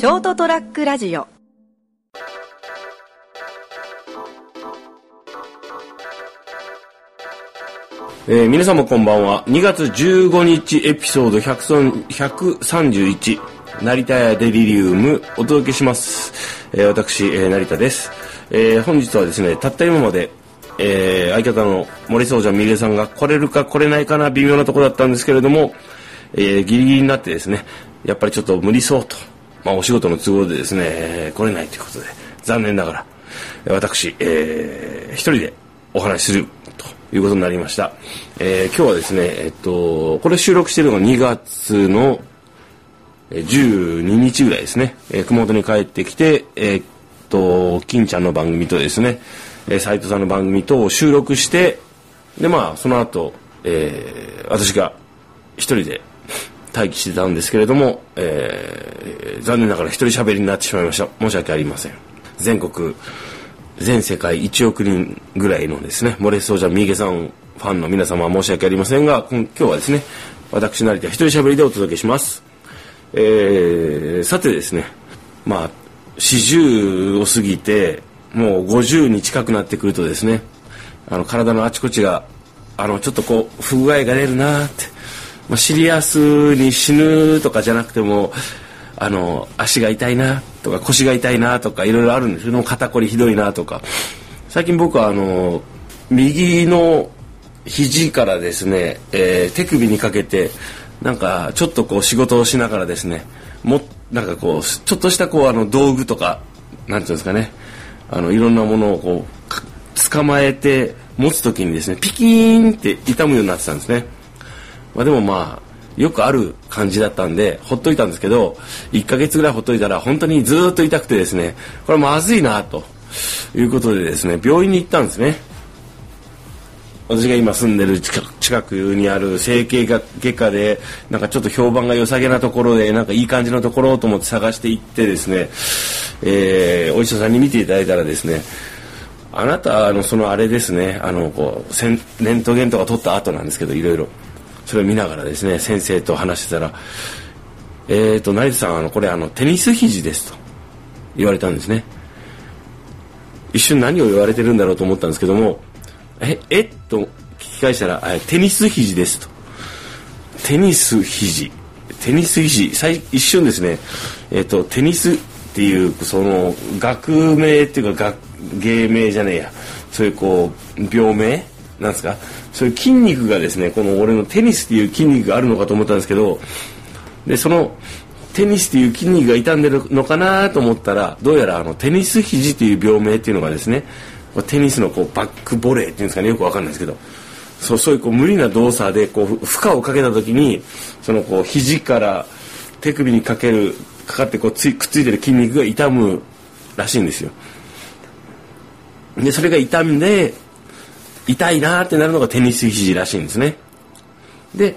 ショートトラックラジオえー皆様こんばんは。2月15日エピソード131、成田屋デリリウムお届けします。えー私、えー成田です。えー本日はですね、たった今まで、えー相方の森総者みげさんが来れるか来れないかな微妙なところだったんですけれども、えーギリギリになってですね、やっぱりちょっと無理そうと、まあお仕事の都合でですね、来れないということで、残念ながら、私、えー一人でお話しするということになりました。えー今日はですね、えっと、これ収録しているのが2月の12日ぐらいですね、えー熊本に帰ってきて、えーっと、金ちゃんの番組とですね、えー斉藤さんの番組と収録して、で、まあ、その後、えー私が一人で待機してたんですけれども、えー残念ながら一人喋りになってしまいました。申し訳ありません。全国、全世界1億人ぐらいのですね、モレソージャミーゲさんファンの皆様は申し訳ありませんが、今日はですね、私成田一人喋りでお届けします。えーさてですね、まあ、40を過ぎて、もう50に近くなってくるとですね、あの、体のあちこちが、あの、ちょっとこう、不具合が出るなって、まあ、シリアスに死ぬとかじゃなくても、あの、足が痛いなとか腰が痛いなとかいろいろあるんですけど、肩こりひどいなとか。最近僕はあの、右の肘からですね、えー手首にかけて、なんかちょっとこう仕事をしながらですね、も、なんかこう、ちょっとしたこうあの道具とか、なんていうんですかね、あの、いろんなものをこう、捕まえて持つときにですね、ピキーンって痛むようになってたんですね。まあでもまあ、よくある感じだったんで、ほっといたんですけど、1ヶ月ぐらいほっといたら、本当にずっと痛くてですね、これまずいな、ということでですね、病院に行ったんですね。私が今住んでる近くにある整形外科で、なんかちょっと評判が良さげなところで、なんかいい感じのところと思って探して行ってですね、えーお医者さんに見ていただいたらですね、あなた、の、そのあれですね、あの、こう、せんレントゲンとか取った後なんですけど、いろいろ。それを見ながらですね、先生と話してたら、えーと、成田さん、あの、これ、あの、テニス肘ですと言われたんですね。一瞬何を言われてるんだろうと思ったんですけども、え、えっと聞き返したら、テニス肘ですと。テニス肘。テニス肘。最一瞬ですね、えっ、と、テニスっていう、その、学名っていうか、学芸名じゃねえや。そういうこう、病名？なんですか？そういう筋肉がですね、この俺のテニスっていう筋肉があるのかと思ったんですけど、で、その、テニスっていう筋肉が傷んでるのかなと思ったら、どうやらあの、テニス肘という病名っていうのがですね、テニスのこうバックボレーっていうんですかね、よくわかんないですけど、そうそういうこう無理な動作でこう負荷をかけた時に、そのこう肘から手首にかける、かかってこうついくっついてる筋肉が痛むらしいんですよ。で、それが痛んで、痛いなーってなるのがテニス肘らしいんですね。で、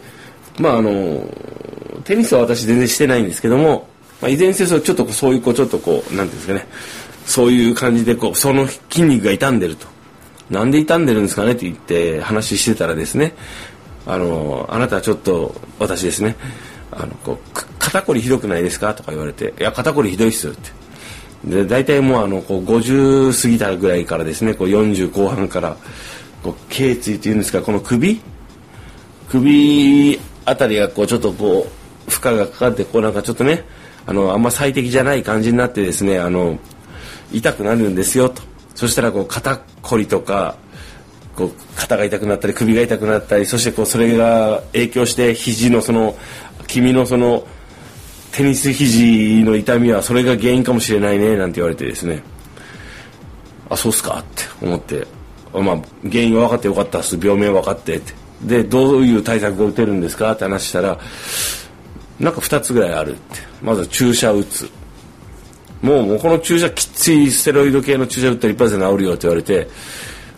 まああの、テニスは私全然してないんですけども、まあ、いずれにせよちょっとそういうこうちょっとこう、なんていうんですかね、そういう感じでこう、その筋肉が傷んでると。なんで傷んでるんですかねって言って話してたらですね、あの、あなたはちょっと、私ですね、あの、こう、肩こりひどくないですか？とか言われて、いや、肩こりひどいっすよって。で、大体もうあの、こう、50過ぎたぐらいからですね、こう、40後半から、こう、頸椎っていうんですか、この首？首あたりがこう、ちょっとこう、負荷がかかって、こうなんかちょっとね、あの、あんま最適じゃない感じになってですね、あの、痛くなるんですよと。そしたらこう、肩こりとか、こう、肩が痛くなったり、首が痛くなったり、そしてこう、それが影響して、肘のその、君のその、テニス肘の痛みはそれが原因かもしれないね、なんて言われてですね。あ、そうっすかって思って、まあ、原因は分かってよかったっす。病名分かってって。で、どういう対策が打てるんですか？って話したら、なんか2つぐらいあるって。まず注射打つ。もう、この注射きっついステロイド系の注射打ったら一発で治るよって言われて、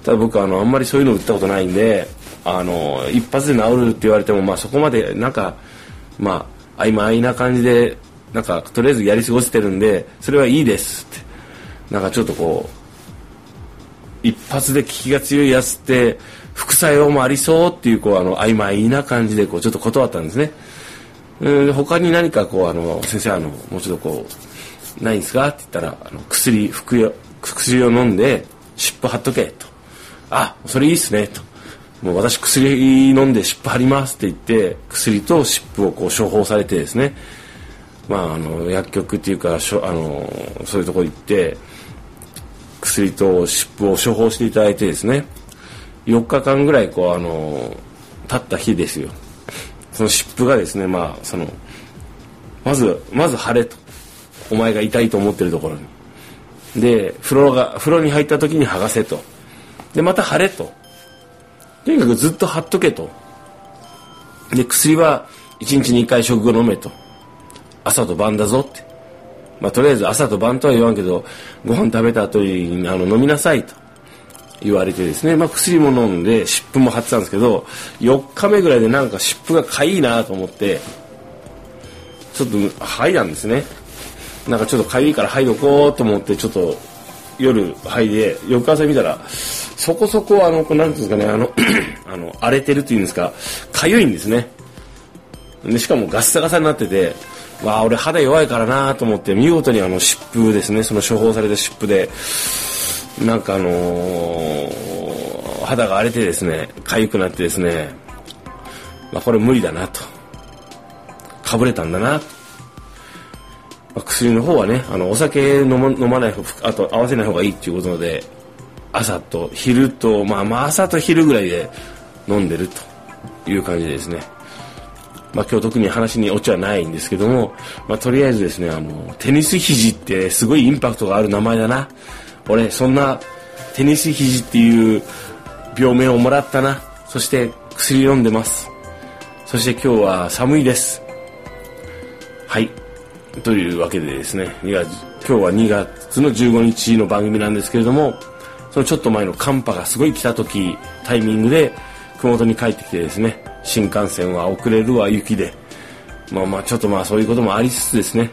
ただ僕あの、あんまりそういうの打ったことないんで、あの、一発で治るって言われても、まあそこまで、なんか、まあ、曖昧な感じで、なんか、とりあえずやり過ごしてるんで、それはいいですって。なんかちょっとこう、一発で効きが強いやつって、副作用もありそうっていう、こう、あの、曖昧な感じで、こう、ちょっと断ったんですね。うん他に何かこう、あの、先生、あの、もうちょっとこう、ないんですか？って言ったら、あの薬、服用、薬を飲んで、湿布貼っとけ、と。あ、それいいっすね、と。もう私薬飲んで湿布貼りますって言って、薬と湿布をこう処方されてですね、まあ、あの、薬局っていうか、しょあの、そういうとこ行って、薬と湿布を処方していただいてですね、4日間ぐらいこう、あの、経った日ですよ。その湿布がですね、まあ、その、まず、まず晴れと。お前が痛いと思ってるところに。で、風呂が、風呂に入った時に剥がせと。で、また晴れと。とにかくずっと貼っとけと。で、薬は1日に1回食後飲めと。朝と晩だぞって。まあ、とりあえず朝と晩とは言わんけど、ご飯食べた後にあの飲みなさいと言われてですね、まあ、薬も飲んで湿布も貼ってたんですけど、4日目ぐらいでなんか湿布がかいいなと思って、ちょっと剥いだんですね。なんかちょっとかゆいから剥いどこうと思って、ちょっと夜剥いで、翌朝見たら、そこそこあの、なんていうんですかね、あの あの、荒れてるっていうんですか、かゆいんですね。で、しかもガッサガサになってて、わあ、俺肌弱いからなと思って、見事にあの湿布ですね、その処方された湿布で、なんかあのー、肌が荒れてですね、痒くなってですね、まあ、これ無理だなと。かぶれたんだな。ま、薬の方はね、あの、お酒飲ま飲まない、あと合わせない方がいいっていうことので、朝と昼と、まあまあ朝と昼ぐらいで飲んでるという感じですね。まあ今日特に話にオチはないんですけども、まあとりあえずですね、あの、テニス肘ってすごいインパクトがある名前だな。俺、そんなテニス肘っていう病名をもらったな。そして薬飲んでます。そして今日は寒いです。はい。というわけでですね、今日は2月の15日の番組なんですけれども、そのちょっと前の寒波がすごい来た時、タイミングで熊本に帰ってきてですね、新幹線は遅れるわ雪で。まあまあちょっとまあそういうこともありつつですね。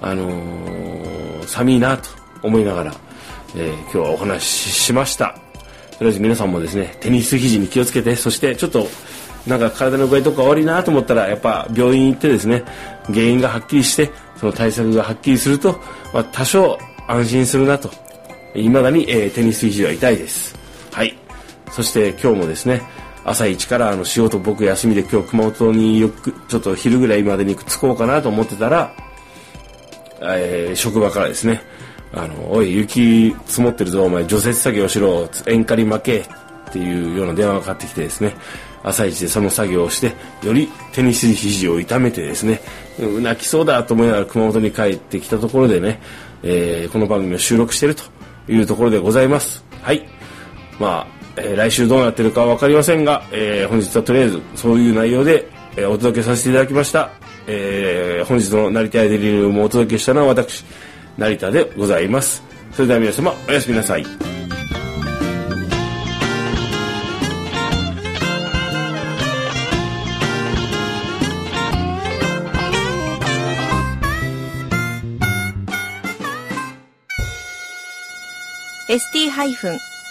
あのー、寒いなと思いながら、えー、今日はお話ししました。とりあえず皆さんもですねテニス肘に気をつけてそしてちょっとなんか体の具合とか悪いなと思ったらやっぱ病院行ってですね原因がはっきりしてその対策がはっきりすると、まあ、多少安心するなと。いまだに、えー、テニス肘は痛いです。はい。そして今日もですね朝一からあの仕事僕休みで今日熊本によくちょっと昼ぐらいまでに着こうかなと思ってたら、えー、職場からですねあの、おい、雪積もってるぞ、お前、除雪作業しろ、塩化に負け、っていうような電話がかかってきてですね、朝一でその作業をして、よりテニス肘を痛めてですね、泣きそうだと思いながら熊本に帰ってきたところでね、えー、この番組を収録してるというところでございます。はい。まあ、えー、来週どうなってるか分かりませんが、えー、本日はとりあえずそういう内容で、えー、お届けさせていただきました。え、本日の成田デリリウムをお届けしたのは私、成田でございます。それでは皆様、おやすみなさい s t-。